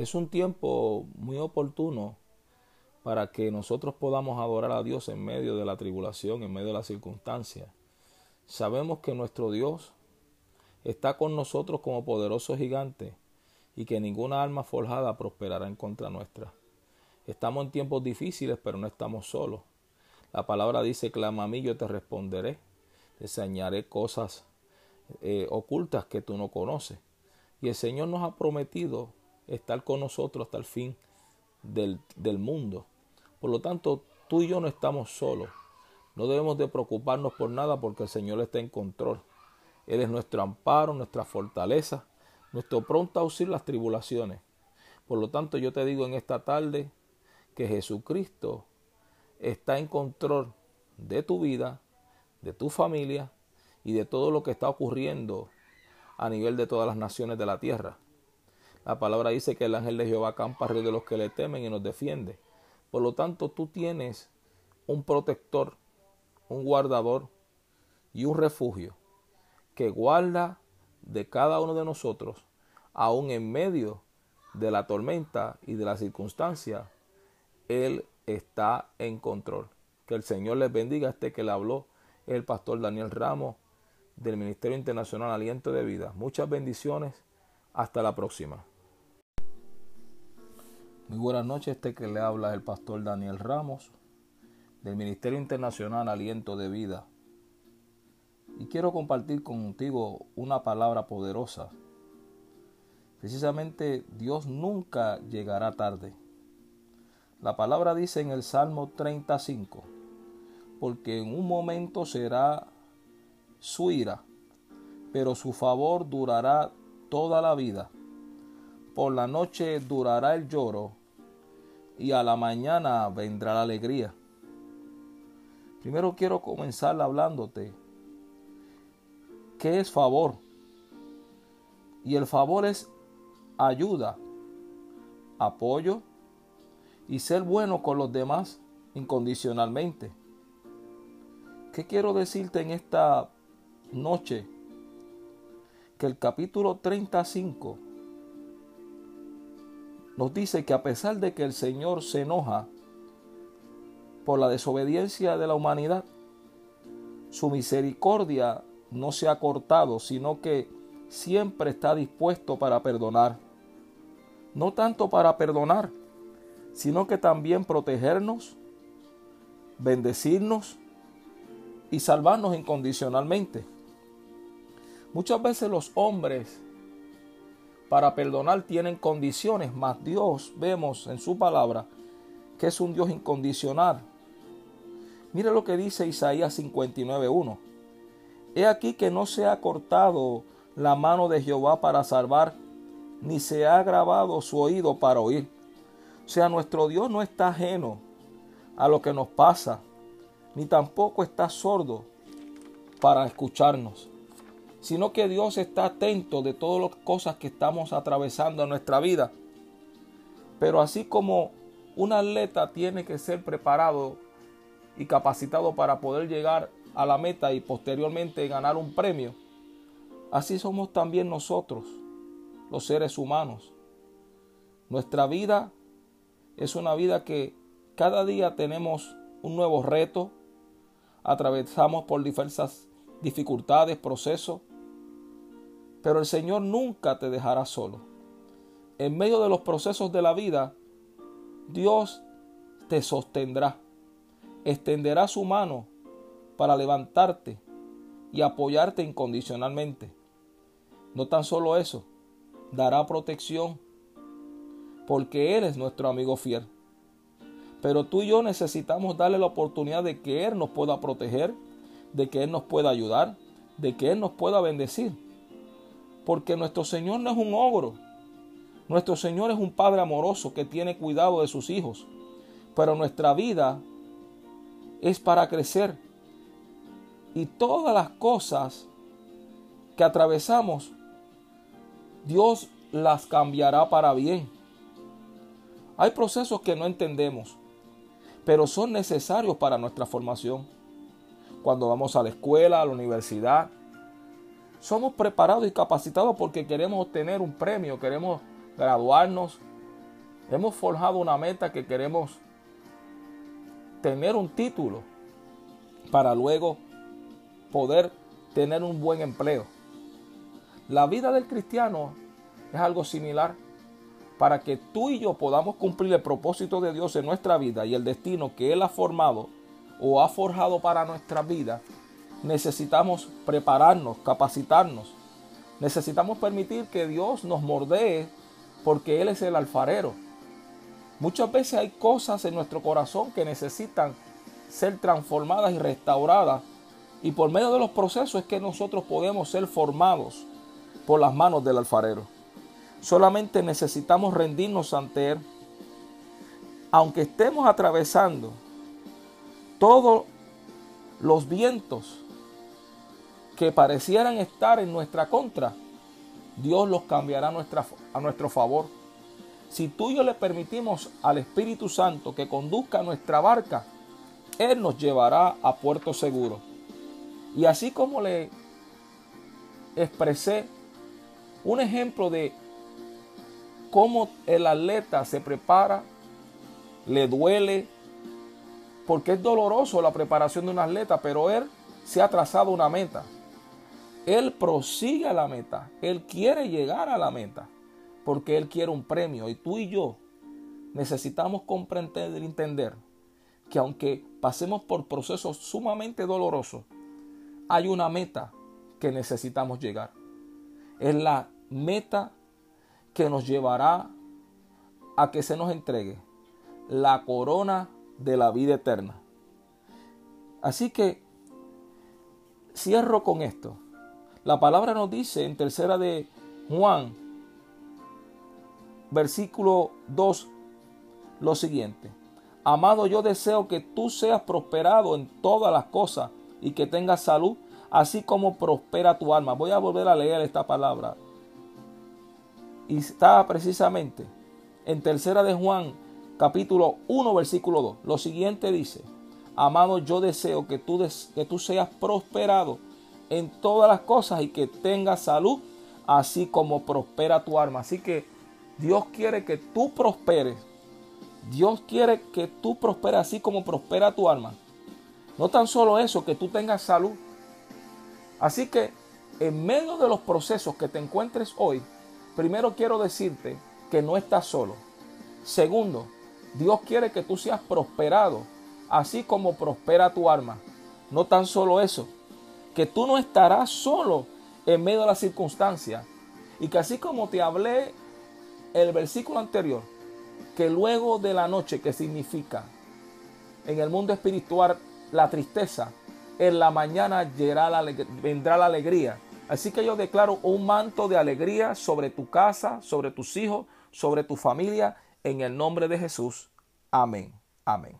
Es un tiempo muy oportuno para que nosotros podamos adorar a Dios en medio de la tribulación, en medio de las circunstancias. Sabemos que nuestro Dios está con nosotros como poderoso gigante y que ninguna alma forjada prosperará en contra nuestra. Estamos en tiempos difíciles, pero no estamos solos. La palabra dice, clama a mí, yo te responderé, te enseñaré cosas eh, ocultas que tú no conoces. Y el Señor nos ha prometido estar con nosotros hasta el fin del, del mundo. Por lo tanto, tú y yo no estamos solos. No debemos de preocuparnos por nada porque el Señor está en control. Él es nuestro amparo, nuestra fortaleza, nuestro pronto auxilio las tribulaciones. Por lo tanto, yo te digo en esta tarde que Jesucristo está en control de tu vida, de tu familia y de todo lo que está ocurriendo a nivel de todas las naciones de la tierra. La palabra dice que el ángel de Jehová campa alrededor de los que le temen y nos defiende. Por lo tanto, tú tienes un protector, un guardador y un refugio que guarda de cada uno de nosotros, aún en medio de la tormenta y de la circunstancia, Él está en control. Que el Señor les bendiga. Este que le habló el pastor Daniel Ramos del Ministerio Internacional Aliento de Vida. Muchas bendiciones. Hasta la próxima. Muy buenas noches. Este que le habla el pastor Daniel Ramos del Ministerio Internacional Aliento de Vida. Y quiero compartir contigo una palabra poderosa. Precisamente Dios nunca llegará tarde. La palabra dice en el Salmo 35, porque en un momento será su ira, pero su favor durará toda la vida. Por la noche durará el lloro y a la mañana vendrá la alegría. Primero quiero comenzar hablándote qué es favor. Y el favor es ayuda, apoyo, y ser bueno con los demás incondicionalmente. ¿Qué quiero decirte en esta noche? Que el capítulo 35 nos dice que a pesar de que el Señor se enoja por la desobediencia de la humanidad, su misericordia no se ha cortado, sino que siempre está dispuesto para perdonar. No tanto para perdonar, sino que también protegernos, bendecirnos y salvarnos incondicionalmente. Muchas veces los hombres para perdonar tienen condiciones, mas Dios vemos en su palabra que es un Dios incondicional. Mire lo que dice Isaías 59.1. He aquí que no se ha cortado la mano de Jehová para salvar, ni se ha grabado su oído para oír o sea, nuestro Dios no está ajeno a lo que nos pasa, ni tampoco está sordo para escucharnos, sino que Dios está atento de todas las cosas que estamos atravesando en nuestra vida. Pero así como un atleta tiene que ser preparado y capacitado para poder llegar a la meta y posteriormente ganar un premio, así somos también nosotros, los seres humanos. Nuestra vida es una vida que cada día tenemos un nuevo reto, atravesamos por diversas dificultades, procesos, pero el Señor nunca te dejará solo. En medio de los procesos de la vida, Dios te sostendrá, extenderá su mano para levantarte y apoyarte incondicionalmente. No tan solo eso, dará protección porque Él es nuestro amigo fiel. Pero tú y yo necesitamos darle la oportunidad de que Él nos pueda proteger, de que Él nos pueda ayudar, de que Él nos pueda bendecir. Porque nuestro Señor no es un ogro. Nuestro Señor es un Padre amoroso que tiene cuidado de sus hijos. Pero nuestra vida es para crecer. Y todas las cosas que atravesamos, Dios las cambiará para bien. Hay procesos que no entendemos, pero son necesarios para nuestra formación. Cuando vamos a la escuela, a la universidad, somos preparados y capacitados porque queremos obtener un premio, queremos graduarnos, Hemos forjado una meta que queremos tener un título para luego poder tener un buen empleo. La vida del cristiano es algo similar. Para que tú y yo podamos cumplir el propósito de Dios en nuestra vida y el destino que Él ha formado o ha forjado para nuestra vida, necesitamos prepararnos, capacitarnos. Necesitamos permitir que Dios nos mordee porque Él es el alfarero. Muchas veces hay cosas en nuestro corazón que necesitan ser transformadas y restauradas. Y por medio de los procesos es que nosotros podemos ser formados por las manos del alfarero. Solamente necesitamos rendirnos ante Él. Aunque estemos atravesando todos los vientos que parecieran estar en nuestra contra, Dios los cambiará a, nuestro favor. Si tú y yo le permitimos al Espíritu Santo que conduzca nuestra barca, Él nos llevará a puerto seguro. Y así como le expresé un ejemplo de cómo el atleta se prepara, le duele, porque es doloroso la preparación de un atleta, pero él se ha trazado una meta. Él prosigue a la meta, él quiere llegar a la meta porque Él quiere un premio. Y tú y yo necesitamos comprender y entender que aunque pasemos por procesos sumamente dolorosos, hay una meta que necesitamos llegar. Es la meta que nos llevará a que se nos entregue la corona de la vida eterna. Así que cierro con esto. La palabra nos dice en tercera de Juan versículo 2, lo siguiente. Amado, yo deseo que tú seas prosperado en todas las cosas y que tengas salud, así como prospera tu alma. Voy a volver a leer esta palabra. Y está precisamente en tercera de Juan, capítulo 1, versículo 2. Lo siguiente dice, amado, yo deseo que tú, que tú seas prosperado en todas las cosas y que tengas salud, así como prospera tu alma. Así que Dios quiere que tú prosperes. Dios quiere que tú prosperes así como prospera tu alma. No tan solo eso, que tú tengas salud. Así que en medio de los procesos que te encuentres hoy, primero quiero decirte que no estás solo. Segundo, Dios quiere que tú seas prosperado, así como prospera tu alma. No tan solo eso, que tú no estarás solo en medio de las circunstancias. Y que así como te hablé el versículo anterior, que luego de la noche, que significa en el mundo espiritual la tristeza, en la mañana vendrá la alegría. Así que yo declaro un manto de alegría sobre tu casa, sobre tus hijos, sobre tu familia, en el nombre de Jesús. Amén. Amén.